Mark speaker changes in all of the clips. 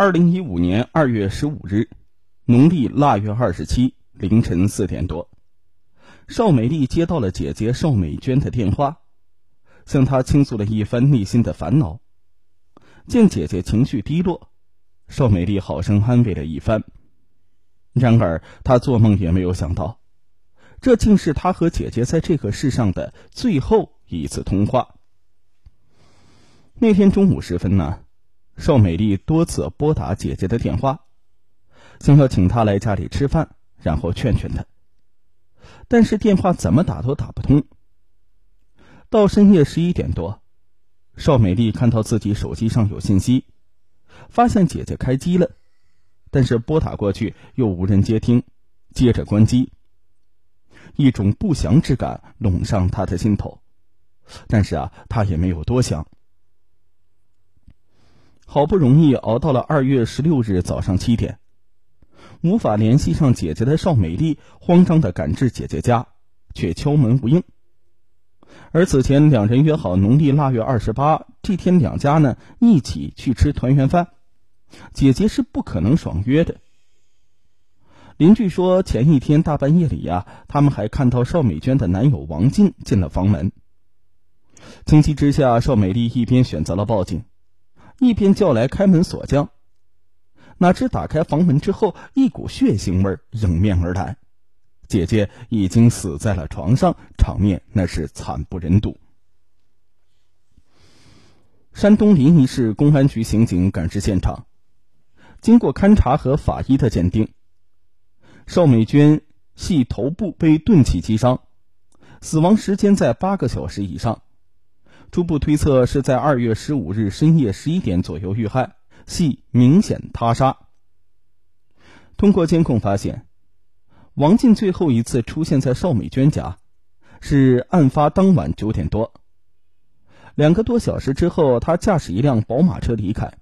Speaker 1: 二零一五年二月十五日，农历腊月二十七凌晨四点多，邵美丽接到了姐姐邵美娟的电话，向她倾诉了一番内心的烦恼。见姐姐情绪低落，邵美丽好生安慰了一番。然而，她做梦也没有想到，这竟是她和姐姐在这个世上的最后一次通话。那天中午时分呢？邵美丽多次拨打姐姐的电话，想要请她来家里吃饭，然后劝劝她。但是电话怎么打都打不通。到深夜十一点多，邵美丽看到自己手机上有信息，发现姐姐开机了，但是拨打过去又无人接听，接着关机。一种不祥之感笼上她的心头，但是啊，她也没有多想。好不容易熬到了二月十六日早上七点，无法联系上姐姐的邵美丽慌张的赶至姐姐家，却敲门无应。而此前两人约好农历腊月二十八这天两家呢一起去吃团圆饭，姐姐是不可能爽约的。邻居说前一天大半夜里呀，他们还看到邵美娟的男友王进进了房门。情急之下，邵美丽一边选择了报警。一边叫来开门锁匠，哪知打开房门之后，一股血腥味迎面而来，姐姐已经死在了床上，场面那是惨不忍睹。山东临沂市公安局刑警赶至现场，经过勘查和法医的鉴定，邵美娟系头部被钝器击伤，死亡时间在八个小时以上。初步推测是在二月十五日深夜十一点左右遇害，系明显他杀。通过监控发现，王进最后一次出现在邵美娟家，是案发当晚九点多。两个多小时之后，他驾驶一辆宝马车离开。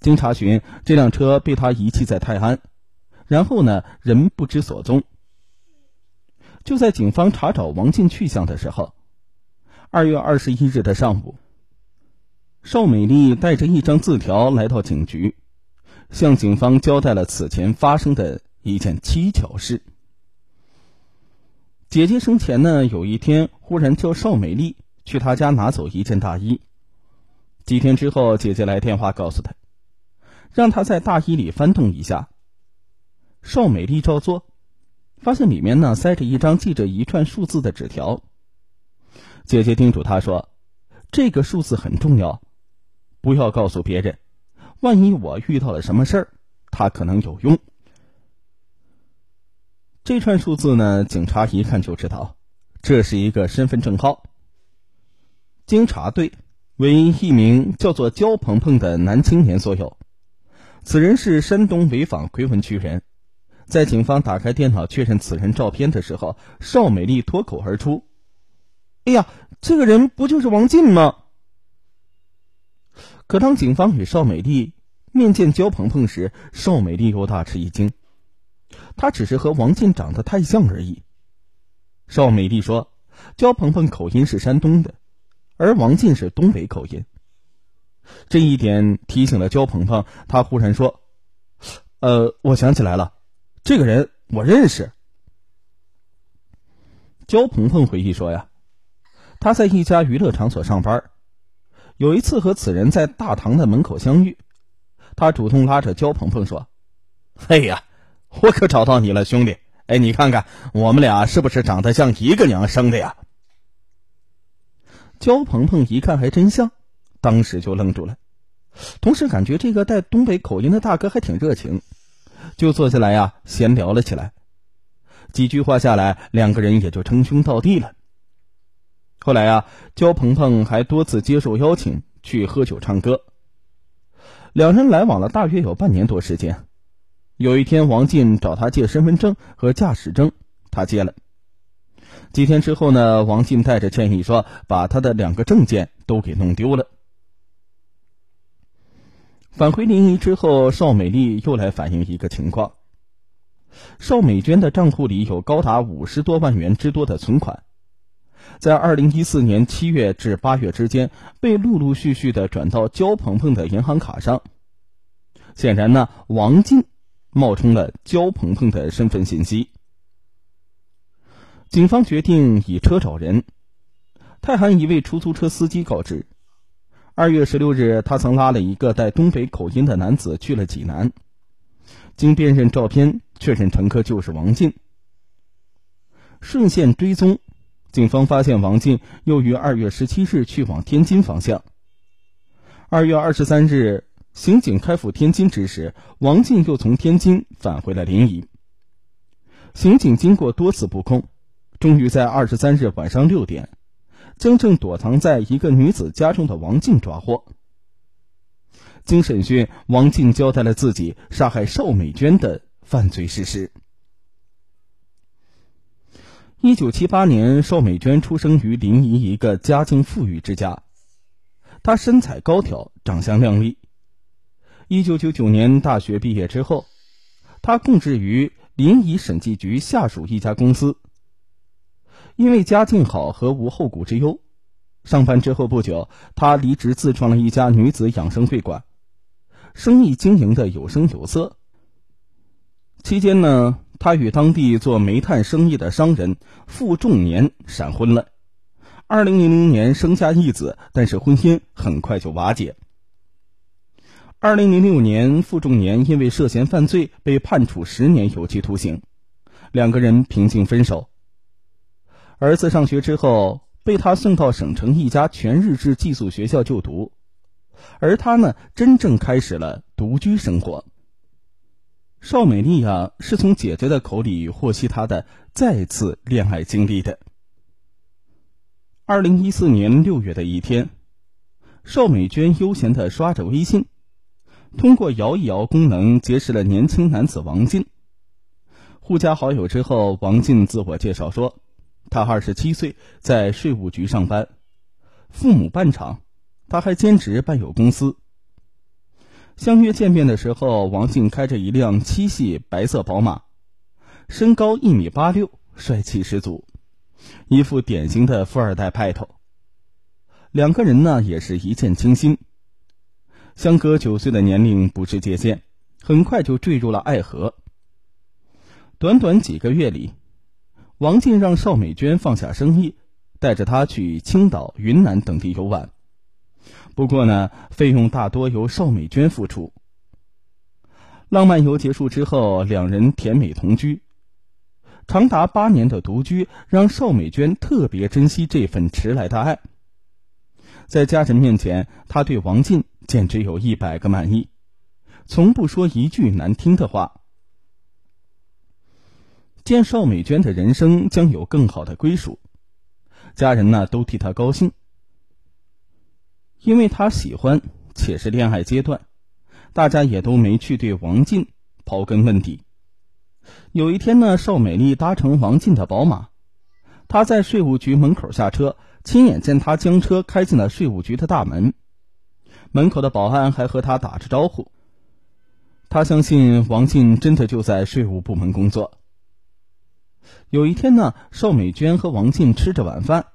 Speaker 1: 经查询，这辆车被他遗弃在泰安，然后呢，人不知所踪。就在警方查找王进去向的时候。二月二十一日的上午，邵美丽带着一张字条来到警局，向警方交代了此前发生的一件蹊跷事。姐姐生前呢，有一天忽然叫邵美丽去她家拿走一件大衣。几天之后，姐姐来电话告诉她，让她在大衣里翻动一下。邵美丽照做，发现里面呢塞着一张记着一串数字的纸条。姐姐叮嘱他说：“这个数字很重要，不要告诉别人。万一我遇到了什么事儿，它可能有用。”这串数字呢，警察一看就知道，这是一个身份证号。经查对，为一名叫做焦鹏鹏的男青年所有。此人是山东潍坊奎文区人。在警方打开电脑确认此人照片的时候，邵美丽脱口而出。哎呀，这个人不就是王进吗？可当警方与邵美丽面见焦鹏鹏时，邵美丽又大吃一惊。他只是和王进长得太像而已。邵美丽说，焦鹏鹏口音是山东的，而王进是东北口音。这一点提醒了焦鹏鹏，他忽然说：“呃，我想起来了，这个人我认识。”焦鹏鹏回忆说：“呀。”他在一家娱乐场所上班，有一次和此人在大堂的门口相遇，他主动拉着焦鹏鹏说：“哎呀，我可找到你了，兄弟！哎，你看看我们俩是不是长得像一个娘生的呀？”焦鹏鹏一看还真像，当时就愣住了，同时感觉这个带东北口音的大哥还挺热情，就坐下来呀闲聊了起来。几句话下来，两个人也就称兄道弟了。后来啊，焦鹏鹏还多次接受邀请去喝酒唱歌。两人来往了大约有半年多时间。有一天，王进找他借身份证和驾驶证，他借了。几天之后呢，王进带着歉意说，把他的两个证件都给弄丢了。返回临沂之后，邵美丽又来反映一个情况：邵美娟的账户里有高达五十多万元之多的存款。在二零一四年七月至八月之间，被陆陆续续的转到焦鹏鹏的银行卡上。显然呢，王进冒充了焦鹏鹏的身份信息。警方决定以车找人。太行一位出租车司机告知，二月十六日，他曾拉了一个带东北口音的男子去了济南。经辨认照片，确认乘客就是王进。顺线追踪，警方发现王进又于二月十七日去往天津方向。二月二十三日，刑警开赴天津之时，王进又从天津返回了临沂。刑警经过多次布控。终于在二十三日晚上六点，将正躲藏在一个女子家中的王进抓获。经审讯，王进交代了自己杀害邵美娟的犯罪事实。一九七八年，邵美娟出生于临沂一个家境富裕之家，她身材高挑，长相靓丽。一九九九年大学毕业之后，她供职于临沂审计局下属一家公司。因为家境好和无后顾之忧，上班之后不久，她离职自创了一家女子养生会馆，生意经营的有声有色。期间呢，他与当地做煤炭生意的商人傅仲年闪婚了。二零零零年生下一子，但是婚姻很快就瓦解。二零零六年，傅仲年因为涉嫌犯罪被判处十年有期徒刑，两个人平静分手。儿子上学之后，被他送到省城一家全日制寄宿学校就读，而他呢，真正开始了独居生活。邵美丽呀，是从姐姐的口里获悉她的再次恋爱经历的。二零一四年六月的一天，邵美娟悠闲的刷着微信，通过摇一摇功能结识了年轻男子王进。互加好友之后，王进自我介绍说。他二十七岁，在税务局上班，父母办厂，他还兼职办有公司。相约见面的时候，王静开着一辆七系白色宝马，身高一米八六，帅气十足，一副典型的富二代派头。两个人呢，也是一见倾心，相隔九岁的年龄不是界限，很快就坠入了爱河。短短几个月里。王静让邵美娟放下生意，带着她去青岛、云南等地游玩。不过呢，费用大多由邵美娟付出。浪漫游结束之后，两人甜美同居。长达八年的独居，让邵美娟特别珍惜这份迟来的爱。在家人面前，她对王进简直有一百个满意，从不说一句难听的话。见邵美娟的人生将有更好的归属，家人呢都替她高兴，因为他喜欢且是恋爱阶段，大家也都没去对王进刨根问底。有一天呢，邵美丽搭乘王进的宝马，她在税务局门口下车，亲眼见他将车开进了税务局的大门，门口的保安还和他打着招呼。他相信王进真的就在税务部门工作。有一天呢，邵美娟和王进吃着晚饭，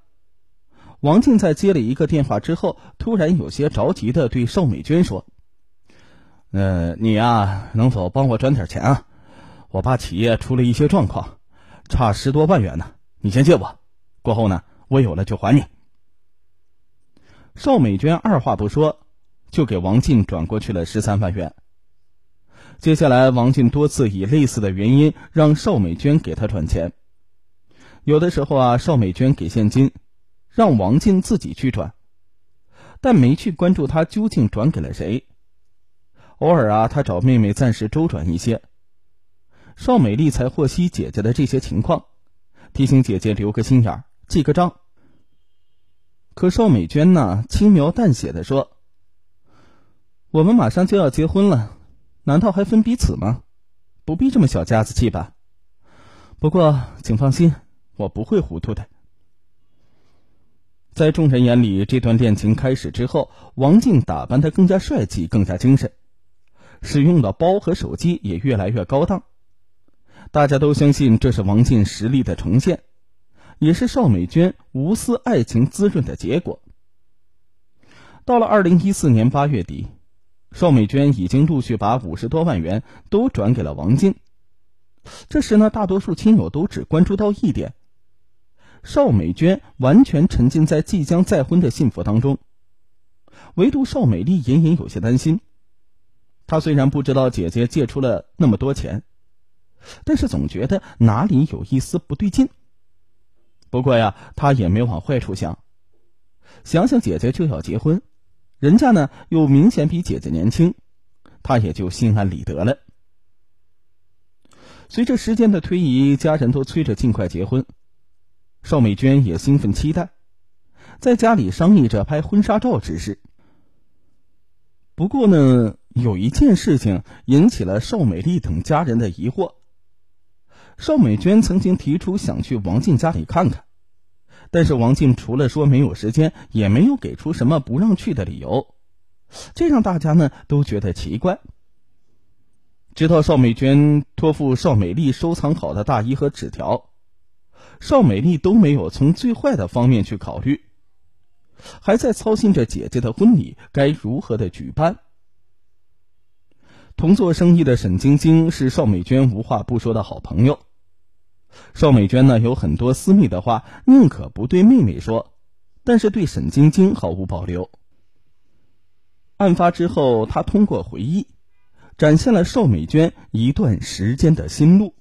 Speaker 1: 王静在接了一个电话之后，突然有些着急的对邵美娟说：“呃，你呀，能否帮我转点钱啊？我爸企业出了一些状况，差十多万元呢。你先借我，过后呢，我有了就还你。”邵美娟二话不说，就给王静转过去了十三万元。接下来，王进多次以类似的原因让邵美娟给他转钱。有的时候啊，邵美娟给现金，让王静自己去转，但没去关注他究竟转给了谁。偶尔啊，他找妹妹暂时周转一些。邵美丽才获悉姐姐的这些情况，提醒姐姐留个心眼儿，记个账。可邵美娟呢，轻描淡写的说：“我们马上就要结婚了。”难道还分彼此吗？不必这么小家子气吧。不过，请放心，我不会糊涂的。在众人眼里，这段恋情开始之后，王静打扮的更加帅气，更加精神，使用的包和手机也越来越高档。大家都相信这是王静实力的重现，也是邵美娟无私爱情滋润的结果。到了二零一四年八月底。邵美娟已经陆续把五十多万元都转给了王静。这时呢，大多数亲友都只关注到一点：邵美娟完全沉浸在即将再婚的幸福当中，唯独邵美丽隐隐有些担心。她虽然不知道姐姐借出了那么多钱，但是总觉得哪里有一丝不对劲。不过呀，她也没往坏处想，想想姐姐就要结婚。人家呢又明显比姐姐年轻，他也就心安理得了。随着时间的推移，家人都催着尽快结婚，邵美娟也兴奋期待，在家里商议着拍婚纱照之事。不过呢，有一件事情引起了邵美丽等家人的疑惑。邵美娟曾经提出想去王静家里看看。但是王静除了说没有时间，也没有给出什么不让去的理由，这让大家呢都觉得奇怪。直到邵美娟托付邵美丽收藏好的大衣和纸条，邵美丽都没有从最坏的方面去考虑，还在操心着姐姐的婚礼该如何的举办。同做生意的沈晶晶是邵美娟无话不说的好朋友。邵美娟呢有很多私密的话，宁可不对妹妹说，但是对沈晶晶毫无保留。案发之后，她通过回忆，展现了邵美娟一段时间的心路。